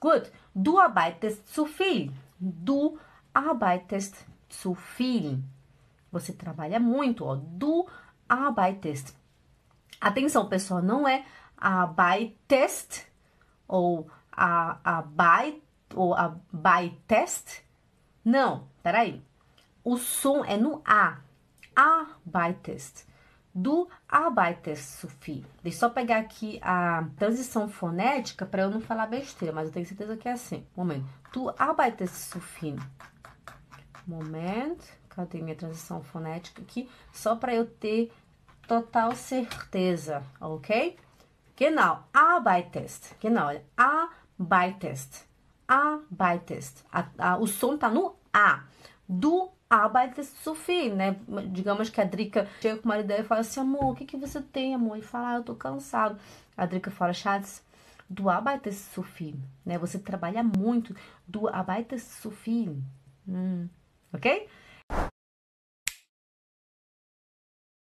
Gut, du arbeitest zu viel. Du arbeitest zu viel. Você trabalha muito, ó. Du arbeitest. Atenção, pessoal, não é arbeitest ou a, arbeit ou arbeitest. Não, peraí. O som é no A. Arbeitest. Du arbeitest, Sophie. Deixa eu só pegar aqui a transição fonética para eu não falar besteira, mas eu tenho certeza que é assim. Momento. Du arbeitest, Sophie. Momento. Cadê minha transição fonética aqui? Só para eu ter total certeza, ok? Genau, arbeitest. Genau, arbeitest. Arbeitest. A, a, o som tá no A. Du viel, né? Digamos que a Drica chega com uma ideia e fala assim, amor, o que, que você tem, amor? E fala, ah, eu tô cansado. A Drica fala, Schatz, so viel, né? Você trabalha muito. So viel. Hum, ok?